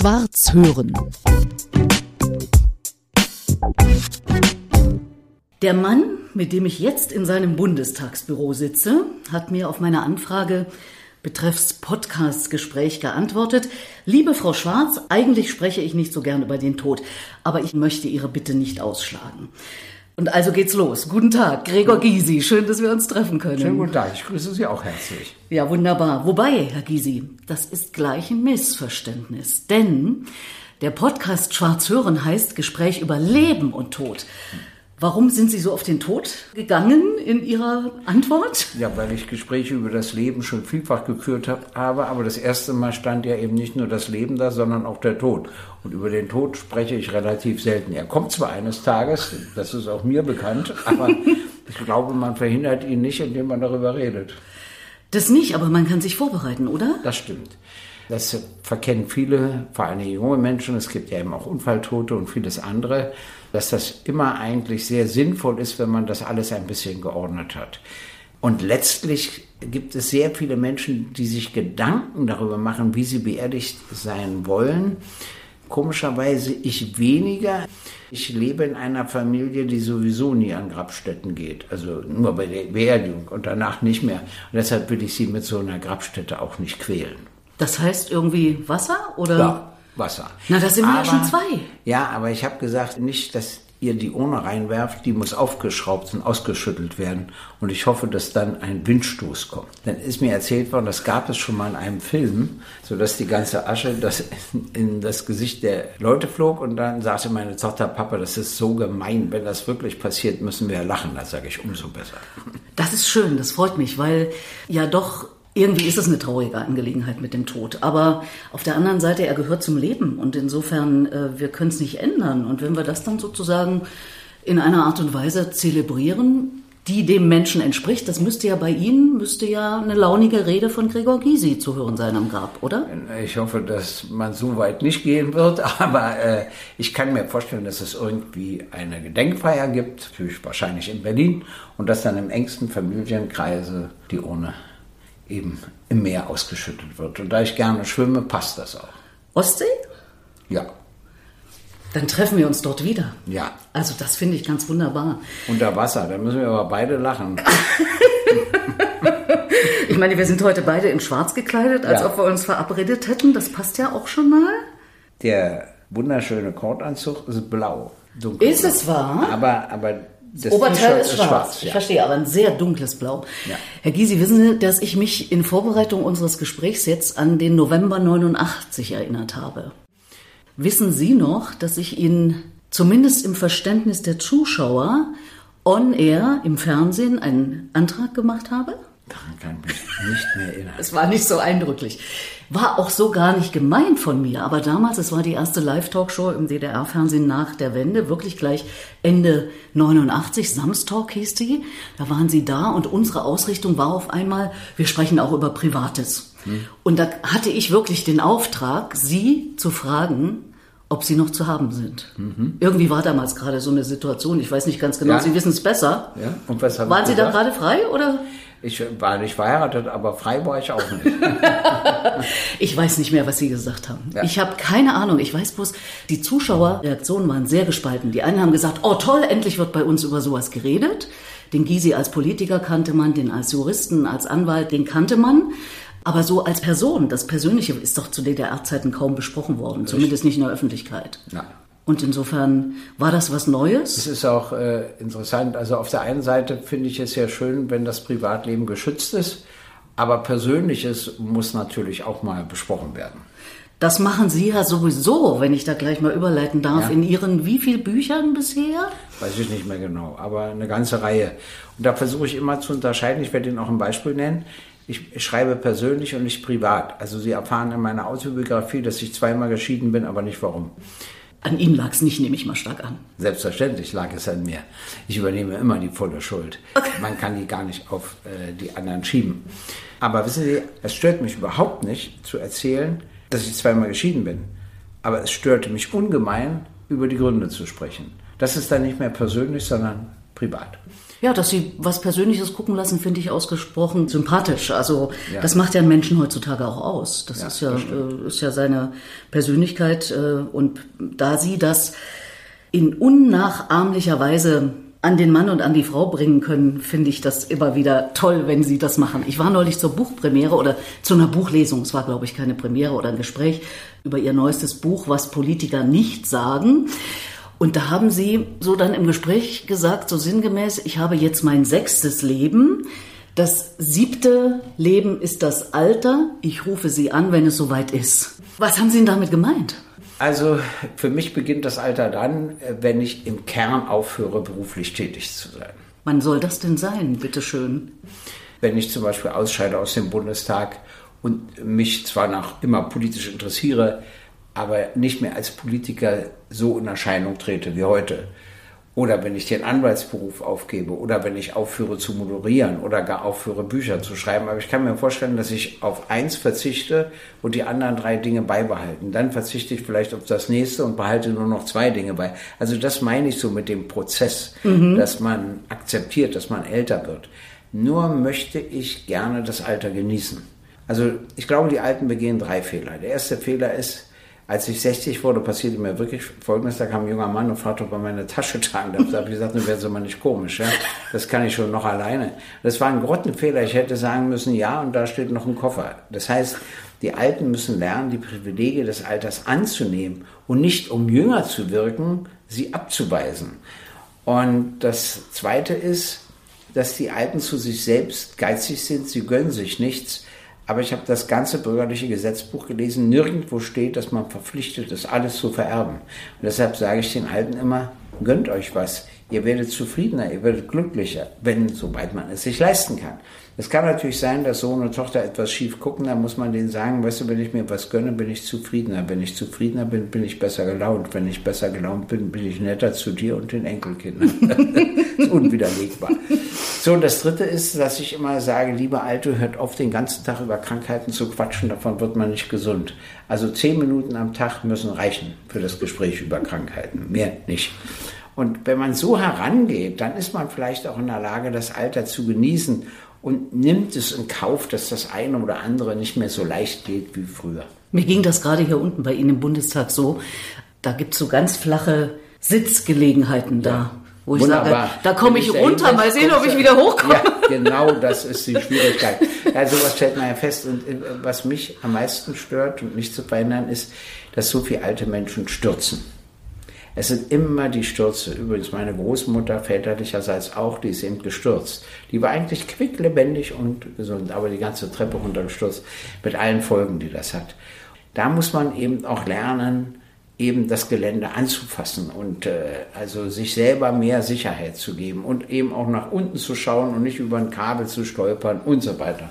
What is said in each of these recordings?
Schwarz hören. Der Mann, mit dem ich jetzt in seinem Bundestagsbüro sitze, hat mir auf meine Anfrage betreffs Podcast-Gespräch geantwortet. Liebe Frau Schwarz, eigentlich spreche ich nicht so gern über den Tod, aber ich möchte Ihre Bitte nicht ausschlagen. Und also geht's los. Guten Tag, Gregor Gysi. Schön, dass wir uns treffen können. Schönen guten Tag. Ich grüße Sie auch herzlich. Ja, wunderbar. Wobei, Herr Gysi, das ist gleich ein Missverständnis. Denn der Podcast Schwarz hören heißt Gespräch über Leben und Tod. Warum sind Sie so auf den Tod gegangen in Ihrer Antwort? Ja, weil ich Gespräche über das Leben schon vielfach geführt habe, aber das erste Mal stand ja eben nicht nur das Leben da, sondern auch der Tod. Und über den Tod spreche ich relativ selten. Er kommt zwar eines Tages, das ist auch mir bekannt, aber ich glaube, man verhindert ihn nicht, indem man darüber redet. Das nicht, aber man kann sich vorbereiten, oder? Das stimmt. Das verkennen viele, vor allem junge Menschen. Es gibt ja eben auch Unfalltote und vieles andere, dass das immer eigentlich sehr sinnvoll ist, wenn man das alles ein bisschen geordnet hat. Und letztlich gibt es sehr viele Menschen, die sich Gedanken darüber machen, wie sie beerdigt sein wollen. Komischerweise ich weniger. Ich lebe in einer Familie, die sowieso nie an Grabstätten geht. Also nur bei der Beerdigung und danach nicht mehr. Und deshalb will ich sie mit so einer Grabstätte auch nicht quälen. Das heißt irgendwie Wasser oder? Ja, Wasser. Na, da sind wir aber, ja schon zwei. Ja, aber ich habe gesagt, nicht, dass ihr die Urne reinwerft, die muss aufgeschraubt und ausgeschüttelt werden. Und ich hoffe, dass dann ein Windstoß kommt. Dann ist mir erzählt worden, das gab es schon mal in einem Film, sodass die ganze Asche das in das Gesicht der Leute flog. Und dann sagte meine Tochter, Papa, das ist so gemein. Wenn das wirklich passiert, müssen wir ja lachen. Da sage ich, umso besser. Das ist schön, das freut mich, weil ja doch irgendwie ist es eine traurige Angelegenheit mit dem Tod. Aber auf der anderen Seite, er gehört zum Leben und insofern, äh, wir können es nicht ändern. Und wenn wir das dann sozusagen in einer Art und Weise zelebrieren, die dem Menschen entspricht, das müsste ja bei Ihnen, müsste ja eine launige Rede von Gregor Gysi zu hören sein am Grab, oder? Ich hoffe, dass man so weit nicht gehen wird, aber äh, ich kann mir vorstellen, dass es irgendwie eine Gedenkfeier gibt, natürlich wahrscheinlich in Berlin, und dass dann im engsten Familienkreise die Urne eben im Meer ausgeschüttet wird. Und da ich gerne schwimme, passt das auch. Ostsee? Ja. Dann treffen wir uns dort wieder. Ja. Also das finde ich ganz wunderbar. Unter Wasser, da müssen wir aber beide lachen. ich meine, wir sind heute beide in Schwarz gekleidet, als ja. ob wir uns verabredet hätten. Das passt ja auch schon mal. Der wunderschöne Kordanzug ist blau. Dunkelblau. Ist es wahr? Aber, aber das Oberteil ist schwarz. schwarz ja. Ich verstehe, aber ein sehr dunkles Blau. Ja. Herr Gysi, wissen Sie, dass ich mich in Vorbereitung unseres Gesprächs jetzt an den November 89 erinnert habe? Wissen Sie noch, dass ich Ihnen zumindest im Verständnis der Zuschauer on air im Fernsehen einen Antrag gemacht habe? Daran kann ich mich nicht mehr erinnern. Es war nicht so eindrücklich. War auch so gar nicht gemeint von mir. Aber damals, es war die erste Live-Talkshow im DDR-Fernsehen nach der Wende, wirklich gleich Ende 89, Samstalk hieß die. Da waren sie da und unsere Ausrichtung war auf einmal, wir sprechen auch über Privates. Hm. Und da hatte ich wirklich den Auftrag, sie zu fragen, ob sie noch zu haben sind. Mhm. Irgendwie war damals gerade so eine Situation, ich weiß nicht ganz genau, ja. Sie wissen es besser. Ja. Und was Waren Sie da gerade frei oder? Ich war nicht verheiratet, aber frei war ich auch nicht. ich weiß nicht mehr, was Sie gesagt haben. Ja. Ich habe keine Ahnung. Ich weiß bloß, die Zuschauerreaktionen waren sehr gespalten. Die einen haben gesagt, oh toll, endlich wird bei uns über sowas geredet. Den Gysi als Politiker kannte man, den als Juristen, als Anwalt, den kannte man. Aber so als Person, das Persönliche ist doch zu DDR-Zeiten kaum besprochen worden, zumindest nicht in der Öffentlichkeit. Ja. Und insofern war das was Neues. Es ist auch äh, interessant. Also auf der einen Seite finde ich es ja schön, wenn das Privatleben geschützt ist, aber Persönliches muss natürlich auch mal besprochen werden. Das machen Sie ja sowieso, wenn ich da gleich mal überleiten darf, ja. in Ihren wie vielen Büchern bisher? Weiß ich nicht mehr genau, aber eine ganze Reihe. Und da versuche ich immer zu unterscheiden, ich werde Ihnen auch ein Beispiel nennen. Ich schreibe persönlich und nicht privat. Also Sie erfahren in meiner Autobiografie, dass ich zweimal geschieden bin, aber nicht warum. An ihm lag es nicht, nehme ich mal stark an. Selbstverständlich lag es an mir. Ich übernehme immer die volle Schuld. Okay. Man kann die gar nicht auf äh, die anderen schieben. Aber wissen Sie, es stört mich überhaupt nicht zu erzählen, dass ich zweimal geschieden bin. Aber es störte mich ungemein, über die Gründe zu sprechen. Das ist dann nicht mehr persönlich, sondern privat. Ja, dass Sie was Persönliches gucken lassen, finde ich ausgesprochen sympathisch. Also ja. das macht ja einen Menschen heutzutage auch aus. Das ja, ist ja das äh, ist ja seine Persönlichkeit äh, und da Sie das in unnachahmlicher Weise an den Mann und an die Frau bringen können, finde ich das immer wieder toll, wenn sie das machen. Ich war neulich zur Buchpremiere oder zu einer Buchlesung. Es war, glaube ich, keine Premiere oder ein Gespräch über ihr neuestes Buch, was Politiker nicht sagen. Und da haben sie so dann im Gespräch gesagt, so sinngemäß, ich habe jetzt mein sechstes Leben. Das siebte Leben ist das Alter. Ich rufe Sie an, wenn es soweit ist. Was haben Sie denn damit gemeint? Also für mich beginnt das Alter dann, wenn ich im Kern aufhöre, beruflich tätig zu sein. Wann soll das denn sein, bitteschön? Wenn ich zum Beispiel ausscheide aus dem Bundestag und mich zwar noch immer politisch interessiere, aber nicht mehr als Politiker so in Erscheinung trete wie heute. Oder wenn ich den Anwaltsberuf aufgebe oder wenn ich aufhöre zu moderieren oder gar aufhöre Bücher zu schreiben. Aber ich kann mir vorstellen, dass ich auf eins verzichte und die anderen drei Dinge beibehalten. Dann verzichte ich vielleicht auf das nächste und behalte nur noch zwei Dinge bei. Also das meine ich so mit dem Prozess, mhm. dass man akzeptiert, dass man älter wird. Nur möchte ich gerne das Alter genießen. Also ich glaube, die Alten begehen drei Fehler. Der erste Fehler ist, als ich 60 wurde, passierte mir wirklich Folgendes. Da kam ein junger Mann und fragte, ob er meine Tasche tragen darf. Da habe ich gesagt, dann wäre es immer nicht komisch. Ja? Das kann ich schon noch alleine. Das war ein Grottenfehler. Ich hätte sagen müssen, ja, und da steht noch ein Koffer. Das heißt, die Alten müssen lernen, die Privilegien des Alters anzunehmen und nicht, um jünger zu wirken, sie abzuweisen. Und das Zweite ist, dass die Alten zu sich selbst geizig sind. Sie gönnen sich nichts aber ich habe das ganze bürgerliche Gesetzbuch gelesen. Nirgendwo steht, dass man verpflichtet ist, alles zu vererben. Und deshalb sage ich den Alten immer, gönnt euch was. Ihr werdet zufriedener, ihr werdet glücklicher, wenn, soweit man es sich leisten kann. Es kann natürlich sein, dass Sohn und Tochter etwas schief gucken, dann muss man denen sagen, weißt du, wenn ich mir was gönne, bin ich zufriedener. Wenn ich zufriedener bin, bin ich besser gelaunt. Wenn ich besser gelaunt bin, bin ich netter zu dir und den Enkelkindern. das ist unwiderlegbar. So, und das dritte ist, dass ich immer sage, liebe Alte, hört auf, den ganzen Tag über Krankheiten zu quatschen, davon wird man nicht gesund. Also zehn Minuten am Tag müssen reichen für das Gespräch über Krankheiten, mehr nicht. Und wenn man so herangeht, dann ist man vielleicht auch in der Lage, das Alter zu genießen und nimmt es in Kauf, dass das eine oder andere nicht mehr so leicht geht wie früher. Mir ging das gerade hier unten bei Ihnen im Bundestag so. Da gibt es so ganz flache Sitzgelegenheiten da. Ja. Wo ich Wunderbar. sage, da komme ich runter, mal sehen, ob ich wieder hochkomme. Ja, genau das ist die Schwierigkeit. Ja, sowas stellt man ja fest. Und äh, was mich am meisten stört und nicht zu verhindern, ist, dass so viele alte Menschen stürzen. Es sind immer die Stürze. Übrigens, meine Großmutter väterlicherseits auch, die ist eben gestürzt. Die war eigentlich quicklebendig und gesund, aber die ganze Treppe runtergestürzt mit allen Folgen, die das hat. Da muss man eben auch lernen, eben das Gelände anzufassen und äh, also sich selber mehr Sicherheit zu geben und eben auch nach unten zu schauen und nicht über ein Kabel zu stolpern und so weiter.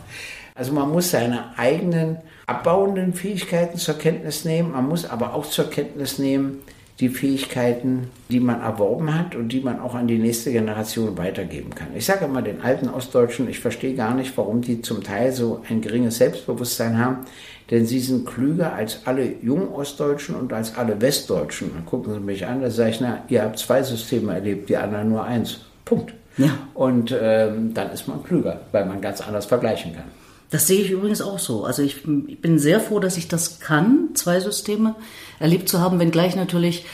Also man muss seine eigenen abbauenden Fähigkeiten zur Kenntnis nehmen, man muss aber auch zur Kenntnis nehmen, die Fähigkeiten, die man erworben hat und die man auch an die nächste Generation weitergeben kann. Ich sage immer den alten Ostdeutschen, ich verstehe gar nicht, warum die zum Teil so ein geringes Selbstbewusstsein haben, denn sie sind klüger als alle jungen Ostdeutschen und als alle Westdeutschen. Dann gucken sie mich an, da sage ich, na, ihr habt zwei Systeme erlebt, die anderen nur eins. Punkt. Ja. Und ähm, dann ist man klüger, weil man ganz anders vergleichen kann. Das sehe ich übrigens auch so. Also ich, ich bin sehr froh, dass ich das kann, zwei Systeme erlebt zu haben, wenngleich natürlich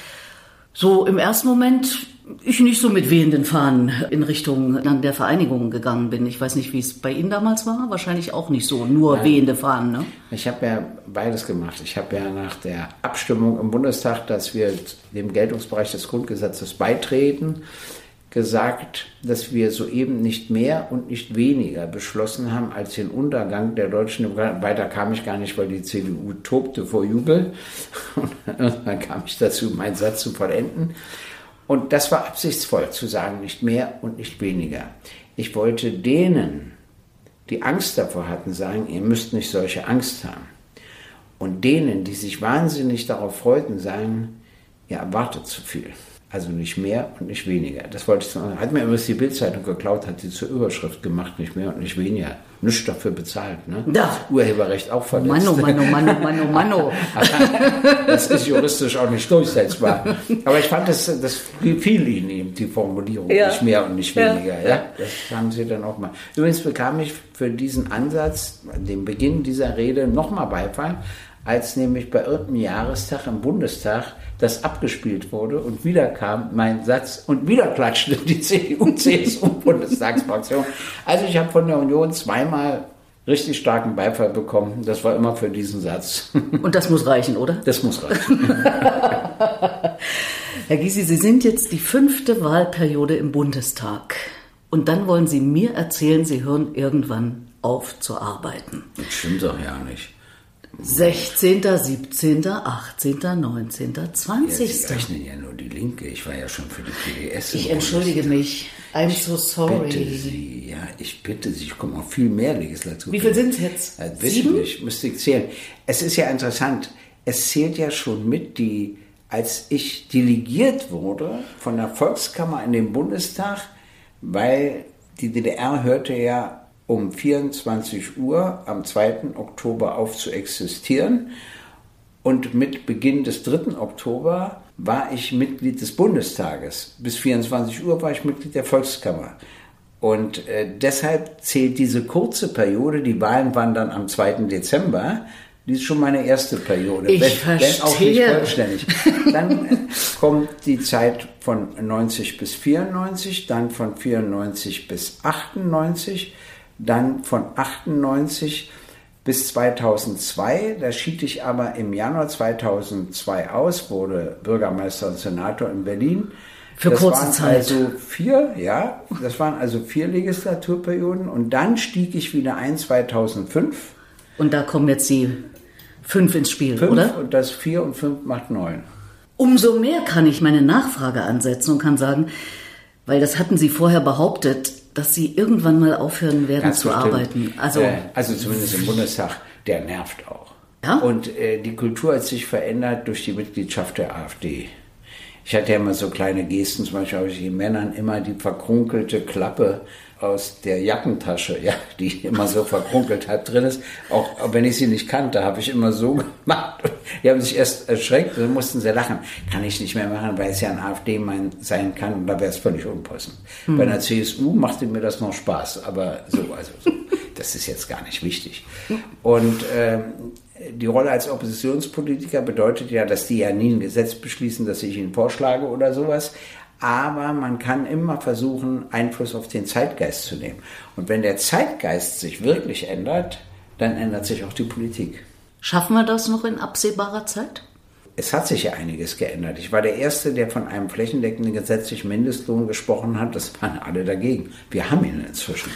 so im ersten Moment ich nicht so mit wehenden Fahnen in Richtung dann der Vereinigung gegangen bin. Ich weiß nicht, wie es bei Ihnen damals war. Wahrscheinlich auch nicht so, nur Nein. wehende Fahnen. Ne? Ich habe ja beides gemacht. Ich habe ja nach der Abstimmung im Bundestag, dass wir dem Geltungsbereich des Grundgesetzes beitreten, gesagt, dass wir soeben nicht mehr und nicht weniger beschlossen haben als den Untergang der deutschen Demokraten. Weiter kam ich gar nicht, weil die CDU tobte vor Jubel. Und dann kam ich dazu, meinen Satz zu vollenden. Und das war absichtsvoll zu sagen, nicht mehr und nicht weniger. Ich wollte denen, die Angst davor hatten, sagen, ihr müsst nicht solche Angst haben. Und denen, die sich wahnsinnig darauf freuten, sagen, ihr erwartet zu viel. Also nicht mehr und nicht weniger. Das wollte ich sagen. Hat mir übrigens die Bildzeitung geklaut, hat sie zur Überschrift gemacht, nicht mehr und nicht weniger. Nichts dafür bezahlt. Ne? Ja. Urheberrecht auch verletzt. Mano, Mano, Mano, Mano, Mano. das ist juristisch auch nicht durchsetzbar. Aber ich fand, das, das gefiel Ihnen eben, die Formulierung, Ja. nicht mehr und nicht Ja. weniger. Ja. Das haben Sie dann auch mal. Übrigens bekam ich für diesen Ansatz, den Beginn dieser Rede, nochmal Beifall, als nämlich bei irgendeinem Jahrestag im Bundestag das abgespielt wurde und wieder kam mein Satz und wieder klatschte die CDU-CSU-Bundestagsfraktion. Also ich habe von der Union zweimal richtig starken Beifall bekommen. Das war immer für diesen Satz. Und das muss reichen, oder? Das muss reichen. Herr Gysi, Sie sind jetzt die fünfte Wahlperiode im Bundestag. Und dann wollen Sie mir erzählen, Sie hören irgendwann auf zu arbeiten. Das stimmt doch ja nicht. 16., 17., 18., 19., Ja, 20. Sie rechnen ja nur die Linke. Ich war ja schon für die PDS. Ich entschuldige mich. I'm so Bundestag. Bitte sorry. Sie, ja, ich bitte Sie, ich komme auf viel mehr Legislatur. Wie viel sind es jetzt? Ja, ich Sieben? nicht, müsste ich zählen. Es ist ja interessant, es zählt ja schon mit, die, als ich delegiert wurde von der Volkskammer in den Bundestag, weil die DDR hörte ja um 24 Uhr am 2. Oktober auf zu existieren. Und mit Beginn des 3. Oktober war ich Mitglied des Bundestages. Bis 24 Uhr war ich Mitglied der Volkskammer. Und äh, deshalb zählt diese kurze Periode, die Wahlen waren dann am 2. Dezember, die ist schon meine erste Periode. Ich wenn, wenn auch nicht verstehe. vollständig. Dann äh, kommt die Zeit von 90 bis 94, dann von 94 bis 98, dann von 98 bis 2002. Da schied ich aber im Januar 2002 aus, wurde Bürgermeister und Senator in Berlin. Für das kurze waren Zeit. Also vier, ja, das waren also vier Legislaturperioden. Und dann stieg ich wieder ein 2005. Und da kommen jetzt die fünf ins Spiel, Fünf oder? und das vier und fünf macht neun. Umso mehr kann ich meine Nachfrage ansetzen und kann sagen, weil das hatten Sie vorher behauptet, dass Sie irgendwann mal aufhören werden Ganz zu bestimmt. arbeiten. Also, äh, also zumindest im Bundestag, der nervt auch. Ja? Und äh, die Kultur hat sich verändert durch die Mitgliedschaft der AfD. Ich hatte ja immer so kleine Gesten, zum Beispiel habe ich den Männern immer die verkrunkelte Klappe aus der Jackentasche, ja, die immer so verkrunkelt hat drin ist. Auch, auch wenn ich sie nicht kannte, habe ich immer so gemacht. Die haben sich erst erschreckt, dann mussten sie lachen. Kann ich nicht mehr machen, weil es ja ein AfD-Mann sein kann und da wäre es völlig unpassend. Bei einer CSU machte mir das noch Spaß, aber so, also so, das ist jetzt gar nicht wichtig. Und ähm, die Rolle als Oppositionspolitiker bedeutet ja, dass die ja nie ein Gesetz beschließen, das ich ihnen vorschlage oder sowas. Aber man kann immer versuchen, Einfluss auf den Zeitgeist zu nehmen. Und wenn der Zeitgeist sich wirklich ändert, dann ändert sich auch die Politik. schaffen wir das noch in absehbarer Zeit? Es hat sich ja einiges geändert. Ich war der Erste, der von einem flächendeckenden gesetzlichen Mindestlohn gesprochen hat. Das waren alle dagegen. Wir haben ihn inzwischen.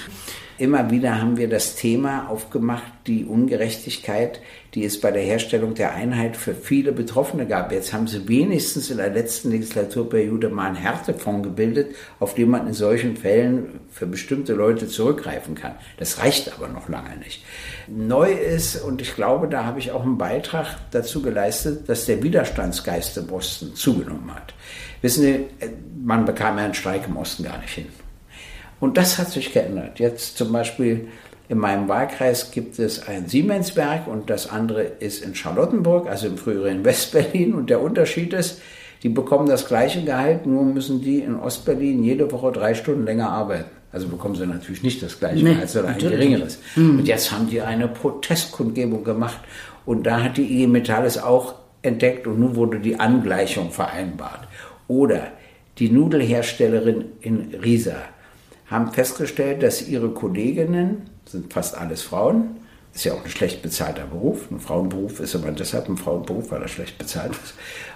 Immer wieder haben wir das Thema aufgemacht, die Ungerechtigkeit, die es bei der Herstellung der Einheit für viele Betroffene gab. Jetzt haben sie wenigstens in der letzten Legislaturperiode mal einen Härtefonds gebildet, auf den man in solchen Fällen für bestimmte Leute zurückgreifen kann. Das reicht aber noch lange nicht. Neu ist, und ich glaube, da habe ich auch einen Beitrag dazu geleistet, dass der Widerstandsgeist im Osten zugenommen hat. Wissen Sie, man bekam ja einen Streik im Osten gar nicht hin. Und das hat sich geändert. Jetzt zum Beispiel in meinem Wahlkreis gibt es ein Siemenswerk und das andere ist in Charlottenburg, also im früheren Westberlin. Und der Unterschied ist, die bekommen das gleiche Gehalt, nur müssen die in Ostberlin jede Woche drei Stunden länger arbeiten. Also bekommen sie natürlich nicht das gleiche Nee, Gehalt, sondern ein geringeres. Und jetzt haben die eine Protestkundgebung gemacht und da hat die IG Metall es auch entdeckt und nun wurde die Angleichung vereinbart. Oder die Nudelherstellerin in Riesa haben festgestellt, dass ihre Kolleginnen, sind fast alles Frauen, ist ja auch ein schlecht bezahlter Beruf, ein Frauenberuf ist aber deshalb ein Frauenberuf, weil er schlecht bezahlt ist,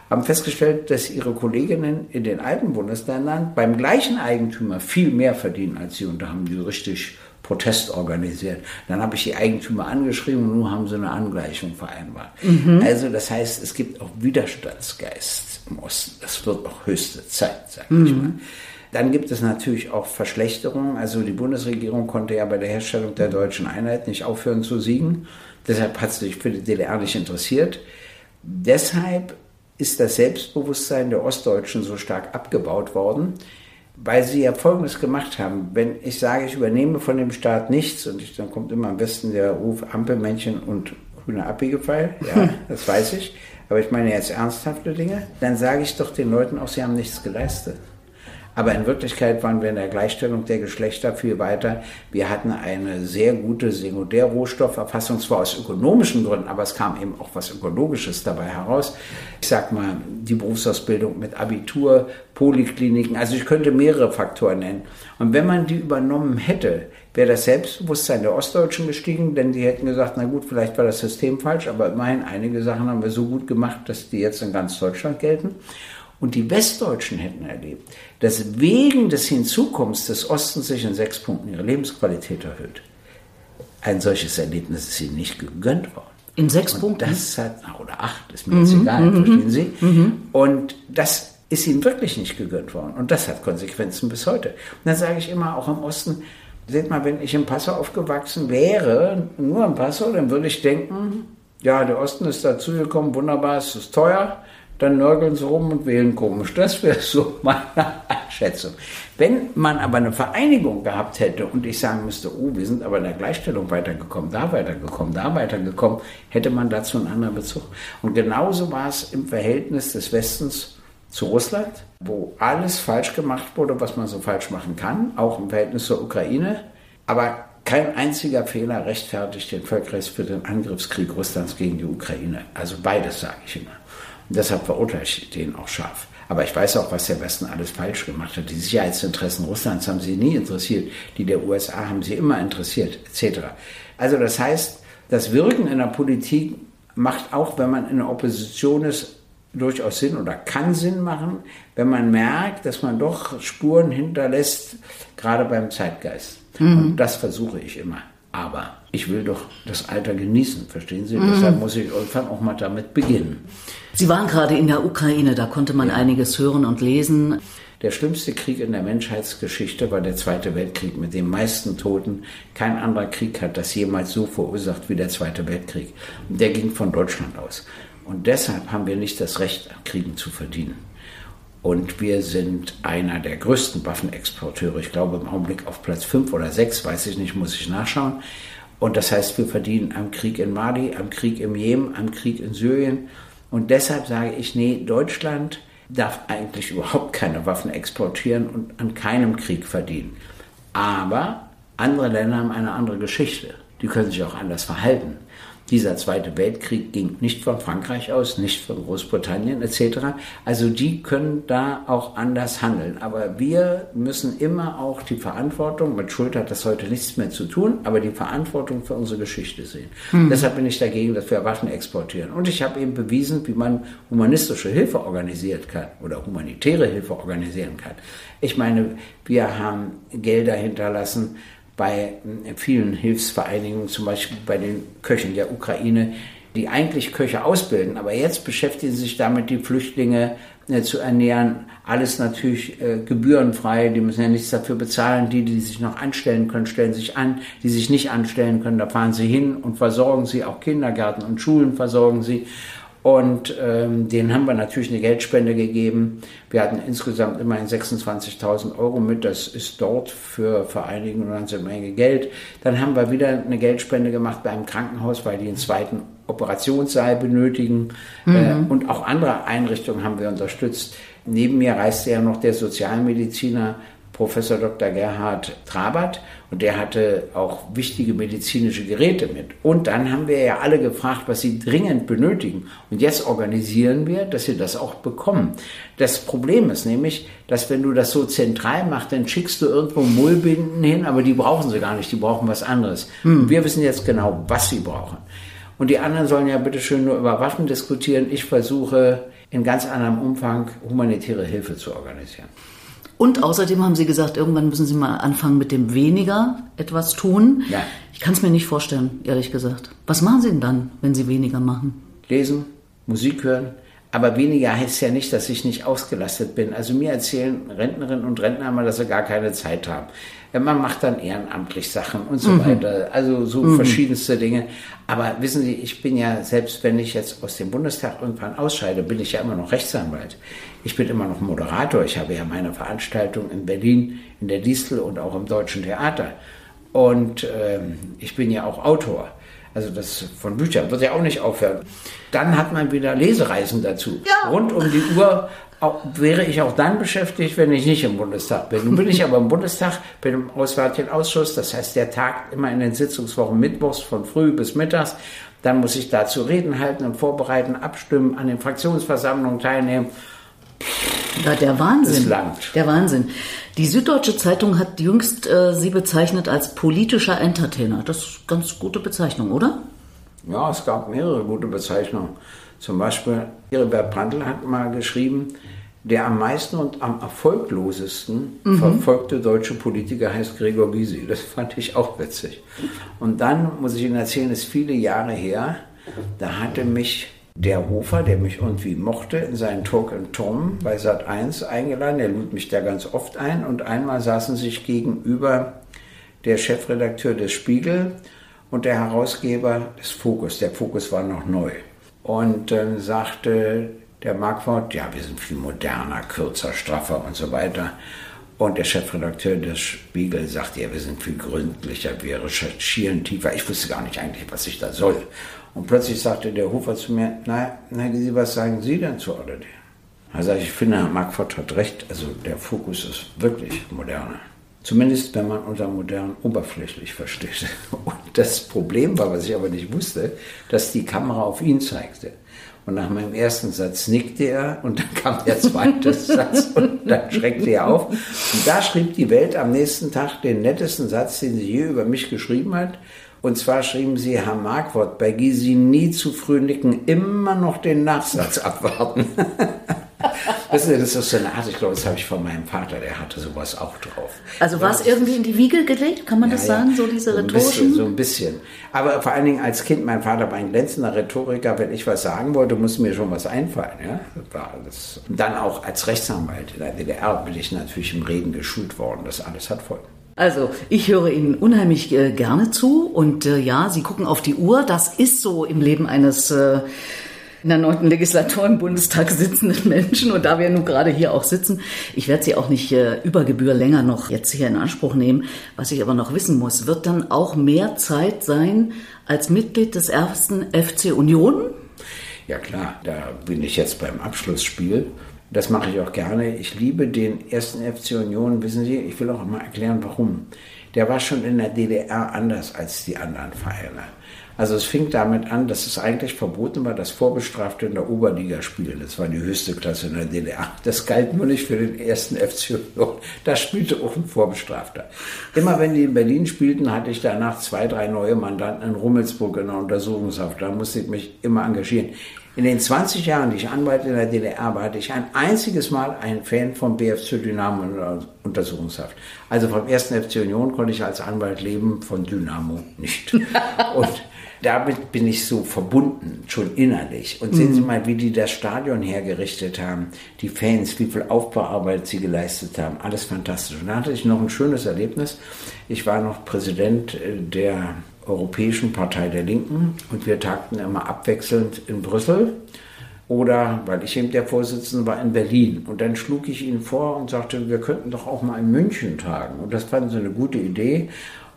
haben festgestellt, dass ihre Kolleginnen in den alten Bundesländern beim gleichen Eigentümer viel mehr verdienen als sie und da haben die richtig Protest organisiert. Dann habe ich die Eigentümer angeschrieben und nun haben sie eine Angleichung vereinbart. Also das heißt, es gibt auch Widerstandsgeist im Osten. Das wird auch höchste Zeit, sag ich mal. Dann gibt es natürlich auch Verschlechterungen. Also die Bundesregierung konnte ja bei der Herstellung der deutschen Einheit nicht aufhören zu siegen. Deshalb hat sie sich für die DDR nicht interessiert. Deshalb ist das Selbstbewusstsein der Ostdeutschen so stark abgebaut worden, weil sie ja Folgendes gemacht haben. Wenn ich sage, ich übernehme von dem Staat nichts und ich, dann kommt immer am besten der Ruf Ampelmännchen und grüner Abbiegepfeil, ja, das weiß ich, aber ich meine jetzt ernsthafte Dinge, dann sage ich doch den Leuten auch, sie haben nichts geleistet. Aber in Wirklichkeit waren wir in der Gleichstellung der Geschlechter viel weiter. Wir hatten eine sehr gute Sekundärrohstofferfassung, zwar aus ökonomischen Gründen, aber es kam eben auch was Ökologisches dabei heraus. Ich sag mal, die Berufsausbildung mit Abitur, Polikliniken, also ich könnte mehrere Faktoren nennen. Und wenn man die übernommen hätte, wäre das Selbstbewusstsein der Ostdeutschen gestiegen, denn die hätten gesagt, na gut, vielleicht war das System falsch, aber immerhin einige Sachen haben wir so gut gemacht, dass die jetzt in ganz Deutschland gelten. Und die Westdeutschen hätten erlebt, dass wegen des Hinzukommens des Ostens sich in sechs Punkten ihre Lebensqualität erhöht. Ein solches Erlebnis ist ihnen nicht gegönnt worden. In sechs und Punkten? Das hat, oder acht, ist mir mhm, jetzt egal, mhm, verstehen Sie? Mhm. Und das ist ihnen wirklich nicht gegönnt worden. Und das hat Konsequenzen bis heute. Und dann sage ich immer, auch im Osten, seht mal, wenn ich in Passau aufgewachsen wäre, nur in Passau, dann würde ich denken, ja, der Osten ist dazugekommen, wunderbar, es ist teuer, dann nörgeln sie rum und wählen komisch. Das wäre so meine Einschätzung. Wenn man aber eine Vereinigung gehabt hätte und ich sagen müsste, oh, wir sind aber in der Gleichstellung weitergekommen, da weitergekommen, da weitergekommen, hätte man dazu einen anderen Bezug. Und genauso war es im Verhältnis des Westens zu Russland, wo alles falsch gemacht wurde, was man so falsch machen kann, auch im Verhältnis zur Ukraine. Aber kein einziger Fehler rechtfertigt den Völkerrecht für den Angriffskrieg Russlands gegen die Ukraine. Also beides sage ich immer. Und deshalb verurteile ich den auch scharf. Aber ich weiß auch, was der Westen alles falsch gemacht hat. Die Sicherheitsinteressen Russlands haben sie nie interessiert, die der USA haben sie immer interessiert, etc. Also das heißt, das Wirken in der Politik macht auch, wenn man in der Opposition ist, durchaus Sinn oder kann Sinn machen, wenn man merkt, dass man doch Spuren hinterlässt, gerade beim Zeitgeist. Mhm. Und das versuche ich immer. Aber ich will doch das Alter genießen, verstehen Sie? Mhm. Deshalb muss ich irgendwann auch mal damit beginnen. Sie waren gerade in der Ukraine, da konnte man ja. einiges hören und lesen. Der schlimmste Krieg in der Menschheitsgeschichte war der Zweite Weltkrieg mit den meisten Toten. Kein anderer Krieg hat das jemals so verursacht wie der Zweite Weltkrieg. Und der ging von Deutschland aus. Und deshalb haben wir nicht das Recht, Kriegen zu verdienen. Und wir sind einer der größten Waffenexporteure. Ich glaube im Augenblick auf Platz 5 oder 6, weiß ich nicht, muss ich nachschauen. Und das heißt, wir verdienen am Krieg in Mali, am Krieg im Jemen, am Krieg in Syrien. Und deshalb sage ich, nee, Deutschland darf eigentlich überhaupt keine Waffen exportieren und an keinem Krieg verdienen. Aber andere Länder haben eine andere Geschichte. Die können sich auch anders verhalten. Dieser Zweite Weltkrieg ging nicht von Frankreich aus, nicht von Großbritannien etc. Also die können da auch anders handeln. Aber wir müssen immer auch die Verantwortung, mit Schuld hat das heute nichts mehr zu tun, aber die Verantwortung für unsere Geschichte sehen. Mhm. Deshalb bin ich dagegen, dass wir Waffen exportieren. Und ich habe eben bewiesen, wie man humanistische Hilfe organisieren kann oder humanitäre Hilfe organisieren kann. Ich meine, wir haben Gelder hinterlassen bei vielen Hilfsvereinigungen, zum Beispiel bei den Köchen der Ukraine, die eigentlich Köche ausbilden, aber jetzt beschäftigen sich damit, die Flüchtlinge äh, zu ernähren. Alles natürlich äh, gebührenfrei, die müssen ja nichts dafür bezahlen. Die, die sich noch anstellen können, stellen sich an. Die sich nicht anstellen können, da fahren sie hin und versorgen sie, auch Kindergärten und Schulen versorgen sie. Und ähm, denen haben wir natürlich eine Geldspende gegeben. Wir hatten insgesamt immerhin 26.000 Euro mit. Das ist dort für Vereinigungen eine ganze Menge Geld. Dann haben wir wieder eine Geldspende gemacht beim Krankenhaus, weil die einen zweiten Operationssaal benötigen. Mhm. Äh, und auch andere Einrichtungen haben wir unterstützt. Neben mir reiste ja noch der Sozialmediziner Professor Dr. Gerhard Trabert und der hatte auch wichtige medizinische Geräte mit. Und dann haben wir ja alle gefragt, was sie dringend benötigen. Und jetzt organisieren wir, dass sie das auch bekommen. Das Problem ist nämlich, dass wenn du das so zentral machst, dann schickst du irgendwo Mullbinden hin, aber die brauchen sie gar nicht, die brauchen was anderes. Hm. Wir wissen jetzt genau, was sie brauchen. Und die anderen sollen ja bitte schön nur über Waffen diskutieren. Ich versuche in ganz anderem Umfang humanitäre Hilfe zu organisieren. Und außerdem haben Sie gesagt, irgendwann müssen Sie mal anfangen mit dem weniger etwas tun. Ja. Ich kann es mir nicht vorstellen, ehrlich gesagt. Was machen Sie denn dann, wenn Sie weniger machen? Lesen, Musik hören, Aber weniger heißt ja nicht, dass ich nicht ausgelastet bin. Also mir erzählen Rentnerinnen und Rentner immer, dass sie gar keine Zeit haben. Man macht dann ehrenamtlich Sachen und so mhm. weiter. Also so mhm. verschiedenste Dinge. Aber wissen Sie, ich bin ja, selbst wenn ich jetzt aus dem Bundestag irgendwann ausscheide, bin ich ja immer noch Rechtsanwalt. Ich bin immer noch Moderator. Ich habe ja meine Veranstaltung in Berlin, in der Distel und auch im Deutschen Theater. Und ähm, ich bin ja auch Autor. Also das von Büchern wird ja auch nicht aufhören. Dann hat man wieder Lesereisen dazu. Ja. Rund um die Uhr auch, wäre ich auch dann beschäftigt, wenn ich nicht im Bundestag bin. Nun bin ich aber im Bundestag, bin im Auswärtigen Ausschuss, das heißt, der Tag immer in den Sitzungswochen mittwochs von früh bis mittags. Dann muss ich dazu Reden halten und vorbereiten, abstimmen, an den Fraktionsversammlungen teilnehmen. Ja, der Wahnsinn. Der Wahnsinn. Die Süddeutsche Zeitung hat jüngst äh, sie bezeichnet als politischer Entertainer. Das ist eine ganz gute Bezeichnung, oder? Ja, es gab mehrere gute Bezeichnungen. Zum Beispiel, Heribert Prantl hat mal geschrieben, der am meisten und am erfolglosesten mhm. verfolgte deutsche Politiker heißt Gregor Gysi. Das fand ich auch witzig. Und dann muss ich Ihnen erzählen, ist viele Jahre her, da hatte mich der Hofer, der mich irgendwie mochte, in seinen Talk and Tom bei Sat 1 eingeladen. Der lud mich da ganz oft ein und einmal saßen sich gegenüber der Chefredakteur des Spiegel und der Herausgeber des Fokus. Der Fokus war noch neu. Und dann sagte der Markwort, ja, wir sind viel moderner, kürzer, straffer und so weiter. Und der Chefredakteur des Spiegel sagte, ja, wir sind viel gründlicher, wir recherchieren tiefer. Ich wusste gar nicht eigentlich, was ich da soll. Und plötzlich sagte der Hofer zu mir, na, na was sagen Sie denn zu alledem? Also ich finde, Herr Marquardt hat recht, also der Fokus ist wirklich moderner. Zumindest wenn man unter modern oberflächlich versteht. Und das Problem war, was ich aber nicht wusste, dass die Kamera auf ihn zeigte. Und nach meinem ersten Satz nickte er und dann kam der zweite Satz und dann schreckte er auf. Und da schrieb die Welt am nächsten Tag den nettesten Satz, den sie je über mich geschrieben hat. Und zwar schrieben sie, Herr Marquardt, bei Gysi nie zu früh nicken, immer noch den Nachsatz abwarten. das ist so eine Art, ich glaube, das habe ich von meinem Vater, der hatte sowas auch drauf. Also war es irgendwie in die Wiege gelegt, kann man ja, das sagen, ja. so diese? Bisschen, so ein bisschen. Aber vor allen Dingen als Kind, mein Vater war ein glänzender Rhetoriker, wenn ich was sagen wollte, musste mir schon was einfallen. Ja? Das war. Und dann auch als Rechtsanwalt in der DDR bin ich natürlich im Reden geschult worden. Das alles hat Folgen. Also, ich höre Ihnen unheimlich äh, gerne zu und äh, ja, Sie gucken auf die Uhr. Das ist so im Leben eines äh, in der neunten Legislatur im Bundestag sitzenden Menschen und da wir nun gerade hier auch sitzen, ich werde Sie auch nicht äh, über Gebühr länger noch jetzt hier in Anspruch nehmen. Was ich aber noch wissen muss, wird dann auch mehr Zeit sein als Mitglied des ersten FC Union? Ja klar, da bin ich jetzt beim Abschlussspiel das mache ich auch gerne. Ich liebe den ersten FC Union. Wissen Sie, ich will auch mal erklären, warum. Der war schon in der DDR anders als die anderen Vereine. Also es fing damit an, dass es eigentlich verboten war, dass Vorbestrafte in der Oberliga spielen. Das war die höchste Klasse in der DDR. Das galt nur nicht für den ersten FC Union. Da spielte auch ein Vorbestrafter. Immer wenn die in Berlin spielten, hatte ich danach zwei, drei neue Mandanten in Rummelsburg in der Untersuchungshaft. Da musste ich mich immer engagieren. In den 20 Jahren, die ich Anwalt in der DDR war, hatte ich ein einziges Mal einen Fan vom BFC Dynamo in der Untersuchungshaft. Also vom ersten FC Union konnte ich als Anwalt leben, von Dynamo nicht. Und damit bin ich so verbunden, schon innerlich. Und sehen Sie mhm. mal, wie die das Stadion hergerichtet haben, die Fans, wie viel Aufbauarbeit sie geleistet haben. Alles fantastisch. Und da hatte ich noch ein schönes Erlebnis. Ich war noch Präsident äh, der Europäischen Partei der Linken und wir tagten immer abwechselnd in Brüssel oder, weil ich eben der Vorsitzende war, in Berlin. Und dann schlug ich ihnen vor und sagte, wir könnten doch auch mal in München tagen. Und das fanden sie eine gute Idee.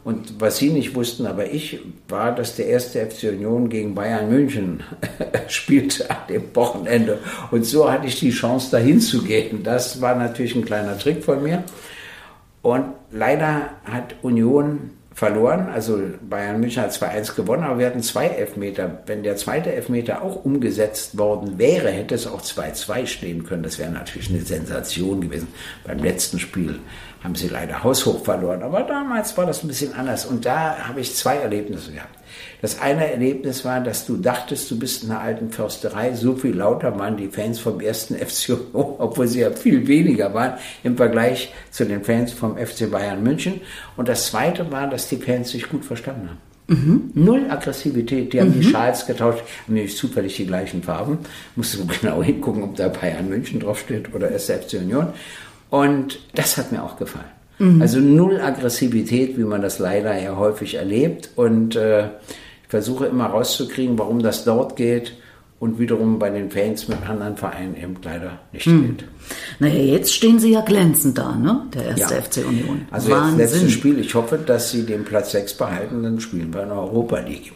Und was sie nicht wussten, aber ich, war, dass der erste FC Union gegen Bayern München spielte an dem Wochenende. Und so hatte ich die Chance, dahin zu gehen. Das war natürlich ein kleiner Trick von mir. Und leider hat Union verloren. Also Bayern München hat 2-1 gewonnen, aber wir hatten zwei Elfmeter. Wenn der zweite Elfmeter auch umgesetzt worden wäre, hätte es auch 2-2 stehen können. Das wäre natürlich eine Sensation gewesen. Beim letzten Spiel haben sie leider haushoch verloren. Aber damals war das ein bisschen anders. Und da habe ich zwei Erlebnisse gehabt. Das eine Erlebnis war, dass du dachtest, du bist in einer alten Försterei. So viel lauter waren die Fans vom ersten FC obwohl sie ja viel weniger waren im Vergleich zu den Fans vom FC Bayern München. Und das zweite war, dass die Fans sich gut verstanden haben. Mhm. Null Aggressivität. Die haben mhm. die Schals getauscht, haben nämlich zufällig die gleichen Farben. Musste genau hingucken, ob da Bayern München draufsteht oder SFC Union. Und das hat mir auch gefallen. Mhm. Also null Aggressivität, wie man das leider ja häufig erlebt. Und äh, ich versuche immer rauszukriegen, warum das dort geht und wiederum bei den Fans mit anderen Vereinen eben leider nicht mhm. geht. Naja, jetzt stehen sie ja glänzend da, ne? Der erste ja. FC Union. Also Wahnsinn. jetzt letztes Spiel, ich hoffe, dass sie den Platz 6 behalten, dann spielen wir in der Europa League.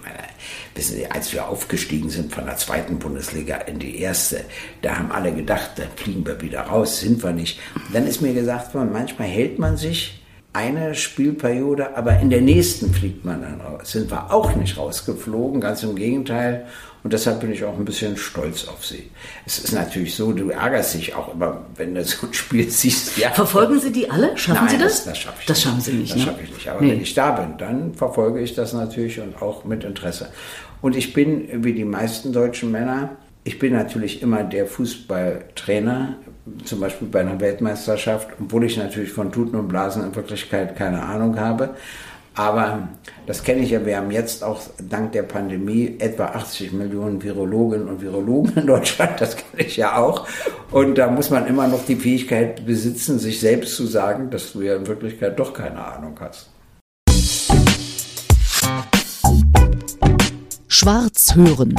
Wissen Sie, als wir aufgestiegen sind von der zweiten Bundesliga in die erste, da haben alle gedacht, dann fliegen wir wieder raus, sind wir nicht. Dann ist mir gesagt worden, manchmal hält man sich eine Spielperiode, aber in der nächsten fliegt man dann raus. Sind wir auch nicht rausgeflogen, ganz im Gegenteil. Und deshalb bin ich auch ein bisschen stolz auf sie. Es ist natürlich so, du ärgerst dich auch immer, wenn du so ein Spiel siehst. Ja, Verfolgen Sie die alle? Schaffen Nein, Sie das? Das, das schaffe ich das nicht. schaffen Sie nicht. Das ne? schaffe ich nicht. Aber nee. wenn ich da bin, dann verfolge ich das natürlich und auch mit Interesse. Und ich bin, wie die meisten deutschen Männer, ich bin natürlich immer der Fußballtrainer, zum Beispiel bei einer Weltmeisterschaft, obwohl ich natürlich von Tuten und Blasen in Wirklichkeit keine Ahnung habe. Aber das kenne ich ja, wir haben jetzt auch dank der Pandemie etwa 80 Millionen Virologinnen und Virologen in Deutschland, das kenne ich ja auch. Und da muss man immer noch die Fähigkeit besitzen, sich selbst zu sagen, dass du ja in Wirklichkeit doch keine Ahnung hast. Schwarz hören.